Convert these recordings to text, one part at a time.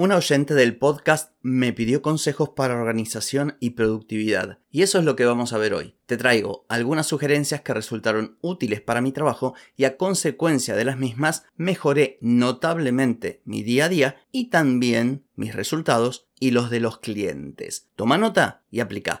Una oyente del podcast me pidió consejos para organización y productividad, y eso es lo que vamos a ver hoy. Te traigo algunas sugerencias que resultaron útiles para mi trabajo y a consecuencia de las mismas mejoré notablemente mi día a día y también mis resultados y los de los clientes. Toma nota y aplica.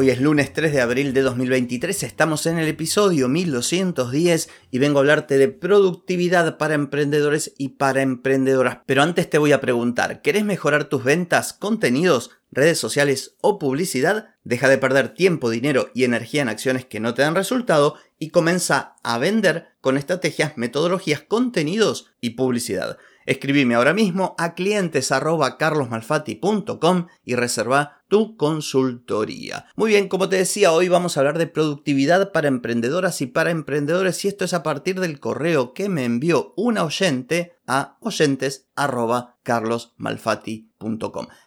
Hoy es lunes 3 de abril de 2023, estamos en el episodio 1210 y vengo a hablarte de productividad para emprendedores y para emprendedoras. Pero antes te voy a preguntar, ¿querés mejorar tus ventas, contenidos, redes sociales o publicidad? Deja de perder tiempo, dinero y energía en acciones que no te dan resultado y comienza a vender con estrategias, metodologías, contenidos y publicidad. Escribime ahora mismo a clientes y reserva tu consultoría. Muy bien, como te decía, hoy vamos a hablar de productividad para emprendedoras y para emprendedores y esto es a partir del correo que me envió una oyente a oyentes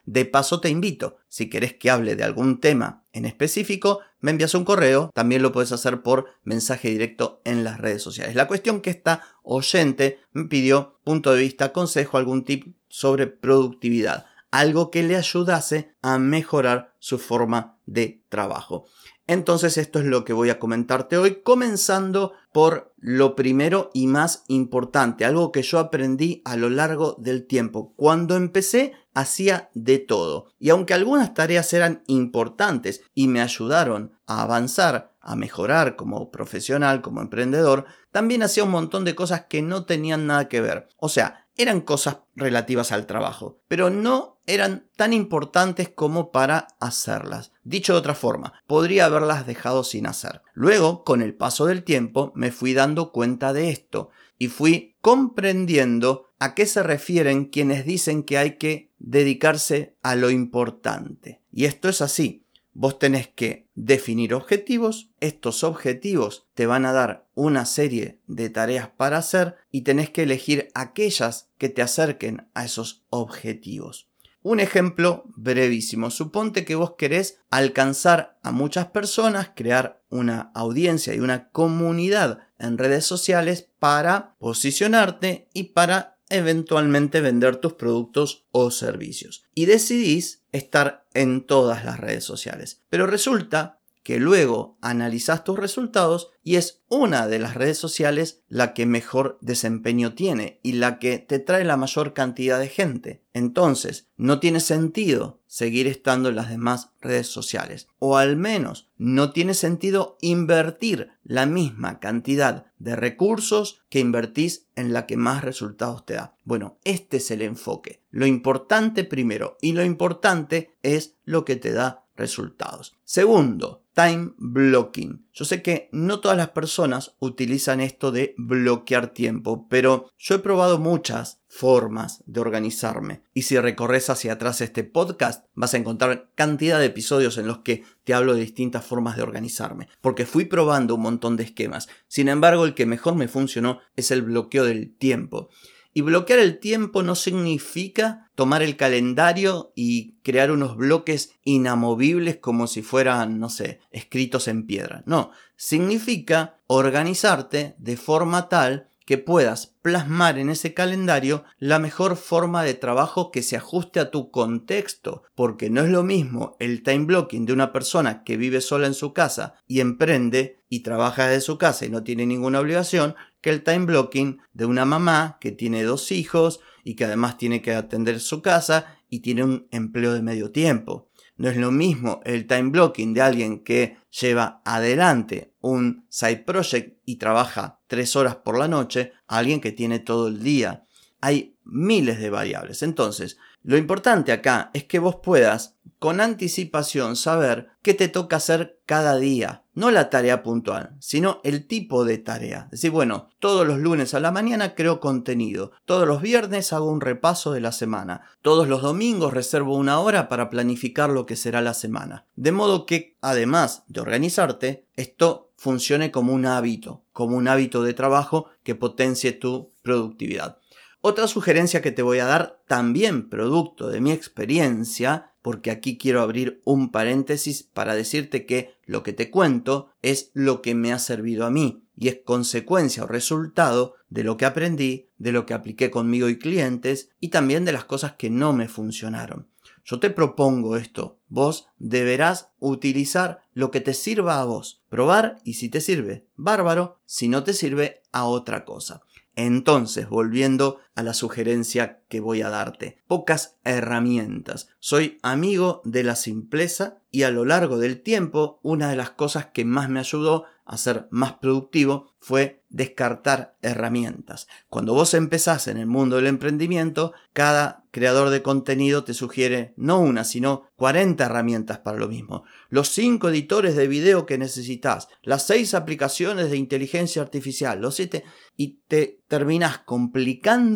De paso te invito, si querés que hable de algún tema en específico, me envías un correo, también lo puedes hacer por mensaje directo en las redes sociales. La cuestión que esta oyente me pidió punto de vista, consejo, algún tip sobre productividad, algo que le ayudase a mejorar su forma de trabajo. Entonces esto es lo que voy a comentarte hoy, comenzando por lo primero y más importante, algo que yo aprendí a lo largo del tiempo. Cuando empecé hacía de todo. Y aunque algunas tareas eran importantes y me ayudaron a avanzar, a mejorar como profesional, como emprendedor, también hacía un montón de cosas que no tenían nada que ver. O sea, eran cosas relativas al trabajo, pero no eran tan importantes como para hacerlas. Dicho de otra forma, podría haberlas dejado sin hacer. Luego, con el paso del tiempo, me fui dando cuenta de esto y fui comprendiendo a qué se refieren quienes dicen que hay que dedicarse a lo importante. Y esto es así. Vos tenés que definir objetivos, estos objetivos te van a dar una serie de tareas para hacer y tenés que elegir aquellas que te acerquen a esos objetivos. Un ejemplo brevísimo. Suponte que vos querés alcanzar a muchas personas, crear una audiencia y una comunidad en redes sociales para posicionarte y para eventualmente vender tus productos o servicios. Y decidís estar en todas las redes sociales. Pero resulta que luego analizas tus resultados y es una de las redes sociales la que mejor desempeño tiene y la que te trae la mayor cantidad de gente. Entonces, no tiene sentido seguir estando en las demás redes sociales. O al menos no tiene sentido invertir la misma cantidad de recursos que invertís en la que más resultados te da. Bueno, este es el enfoque. Lo importante primero y lo importante es lo que te da resultados. Segundo, time blocking. Yo sé que no todas las personas utilizan esto de bloquear tiempo, pero yo he probado muchas formas de organizarme. Y si recorres hacia atrás este podcast, vas a encontrar cantidad de episodios en los que te hablo de distintas formas de organizarme, porque fui probando un montón de esquemas. Sin embargo, el que mejor me funcionó es el bloqueo del tiempo. Y bloquear el tiempo no significa tomar el calendario y crear unos bloques inamovibles como si fueran, no sé, escritos en piedra. No, significa organizarte de forma tal que puedas plasmar en ese calendario la mejor forma de trabajo que se ajuste a tu contexto, porque no es lo mismo el time blocking de una persona que vive sola en su casa y emprende y trabaja desde su casa y no tiene ninguna obligación, que el time blocking de una mamá que tiene dos hijos y que además tiene que atender su casa y tiene un empleo de medio tiempo. No es lo mismo el time blocking de alguien que lleva adelante un side project y trabaja tres horas por la noche a alguien que tiene todo el día. Hay miles de variables. Entonces, lo importante acá es que vos puedas con anticipación saber qué te toca hacer cada día. No la tarea puntual, sino el tipo de tarea. Es decir, bueno, todos los lunes a la mañana creo contenido, todos los viernes hago un repaso de la semana, todos los domingos reservo una hora para planificar lo que será la semana. De modo que, además de organizarte, esto funcione como un hábito, como un hábito de trabajo que potencie tu productividad. Otra sugerencia que te voy a dar, también producto de mi experiencia, porque aquí quiero abrir un paréntesis para decirte que lo que te cuento es lo que me ha servido a mí y es consecuencia o resultado de lo que aprendí, de lo que apliqué conmigo y clientes y también de las cosas que no me funcionaron. Yo te propongo esto, vos deberás utilizar lo que te sirva a vos, probar y si te sirve, bárbaro, si no te sirve, a otra cosa. Entonces, volviendo a la sugerencia que voy a darte, pocas herramientas. Soy amigo de la simpleza y a lo largo del tiempo una de las cosas que más me ayudó a ser más productivo fue descartar herramientas. Cuando vos empezás en el mundo del emprendimiento, cada creador de contenido te sugiere no una, sino 40 herramientas para lo mismo. Los 5 editores de video que necesitas, las 6 aplicaciones de inteligencia artificial, los 7, y te terminas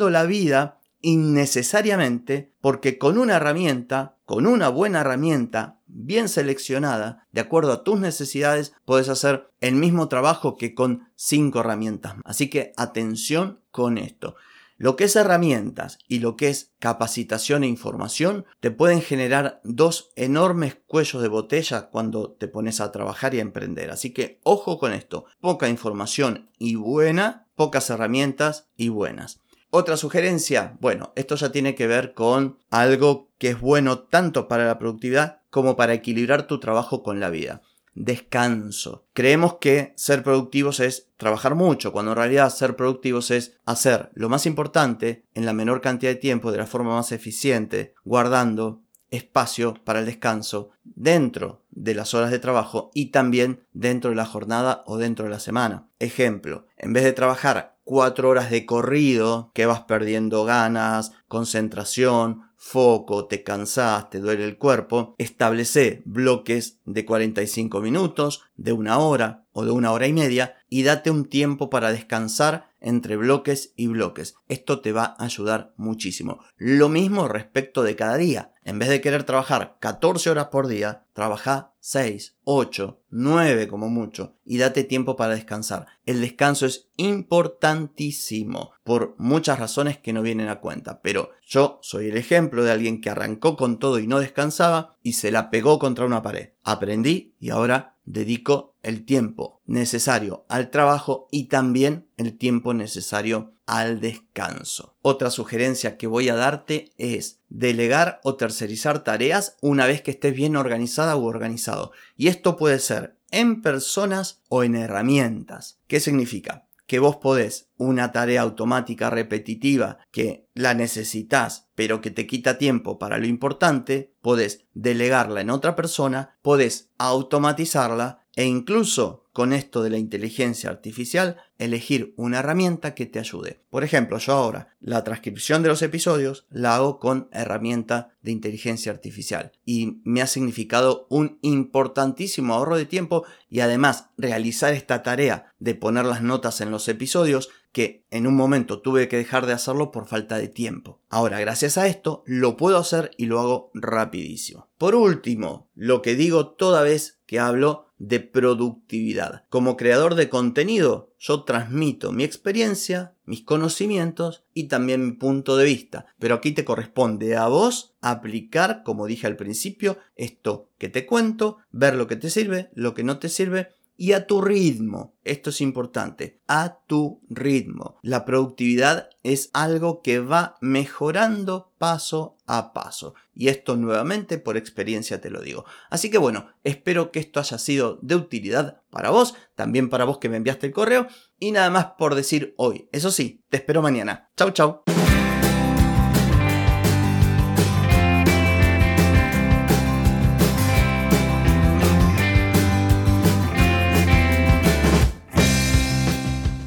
la vida innecesariamente porque con una herramienta, con una buena herramienta bien seleccionada, de acuerdo a tus necesidades, puedes hacer el mismo trabajo que con cinco herramientas. Así que atención con esto. Lo que es herramientas y lo que es capacitación e información te pueden generar dos enormes cuellos de botella cuando te pones a trabajar y a emprender. Así que ojo con esto. Poca información y buena, pocas herramientas y buenas. Otra sugerencia, bueno, esto ya tiene que ver con algo que es bueno tanto para la productividad como para equilibrar tu trabajo con la vida. Descanso. Creemos que ser productivos es trabajar mucho, cuando en realidad ser productivos es hacer lo más importante en la menor cantidad de tiempo, de la forma más eficiente, guardando espacio para el descanso dentro de las horas de trabajo y también dentro de la jornada o dentro de la semana. Ejemplo, en vez de trabajar cuatro horas de corrido que vas perdiendo ganas, concentración, foco, te cansás, te duele el cuerpo, establece bloques de 45 minutos, de una hora o de una hora y media y date un tiempo para descansar entre bloques y bloques. Esto te va a ayudar muchísimo. Lo mismo respecto de cada día. En vez de querer trabajar 14 horas por día, trabaja 6, 8, 9 como mucho y date tiempo para descansar. El descanso es importantísimo por muchas razones que no vienen a cuenta, pero yo soy el ejemplo de alguien que arrancó con todo y no descansaba y se la pegó contra una pared. Aprendí y ahora dedico el tiempo necesario al trabajo y también el tiempo necesario al descanso. Otra sugerencia que voy a darte es delegar o tercerizar tareas una vez que estés bien organizada u organizado. Y esto puede ser en personas o en herramientas. ¿Qué significa? que vos podés una tarea automática repetitiva que la necesitas pero que te quita tiempo para lo importante, podés delegarla en otra persona, podés automatizarla e incluso con esto de la inteligencia artificial, elegir una herramienta que te ayude. Por ejemplo, yo ahora la transcripción de los episodios la hago con herramienta de inteligencia artificial y me ha significado un importantísimo ahorro de tiempo y además realizar esta tarea de poner las notas en los episodios que en un momento tuve que dejar de hacerlo por falta de tiempo. Ahora, gracias a esto, lo puedo hacer y lo hago rapidísimo. Por último, lo que digo toda vez que hablo de productividad. Como creador de contenido, yo transmito mi experiencia, mis conocimientos y también mi punto de vista. Pero aquí te corresponde a vos aplicar, como dije al principio, esto que te cuento, ver lo que te sirve, lo que no te sirve y a tu ritmo. Esto es importante, a tu ritmo. La productividad es algo que va mejorando paso a paso. Y esto nuevamente por experiencia te lo digo. Así que bueno, espero que esto haya sido de utilidad para vos, también para vos que me enviaste el correo. Y nada más por decir hoy. Eso sí, te espero mañana. Chau, chau.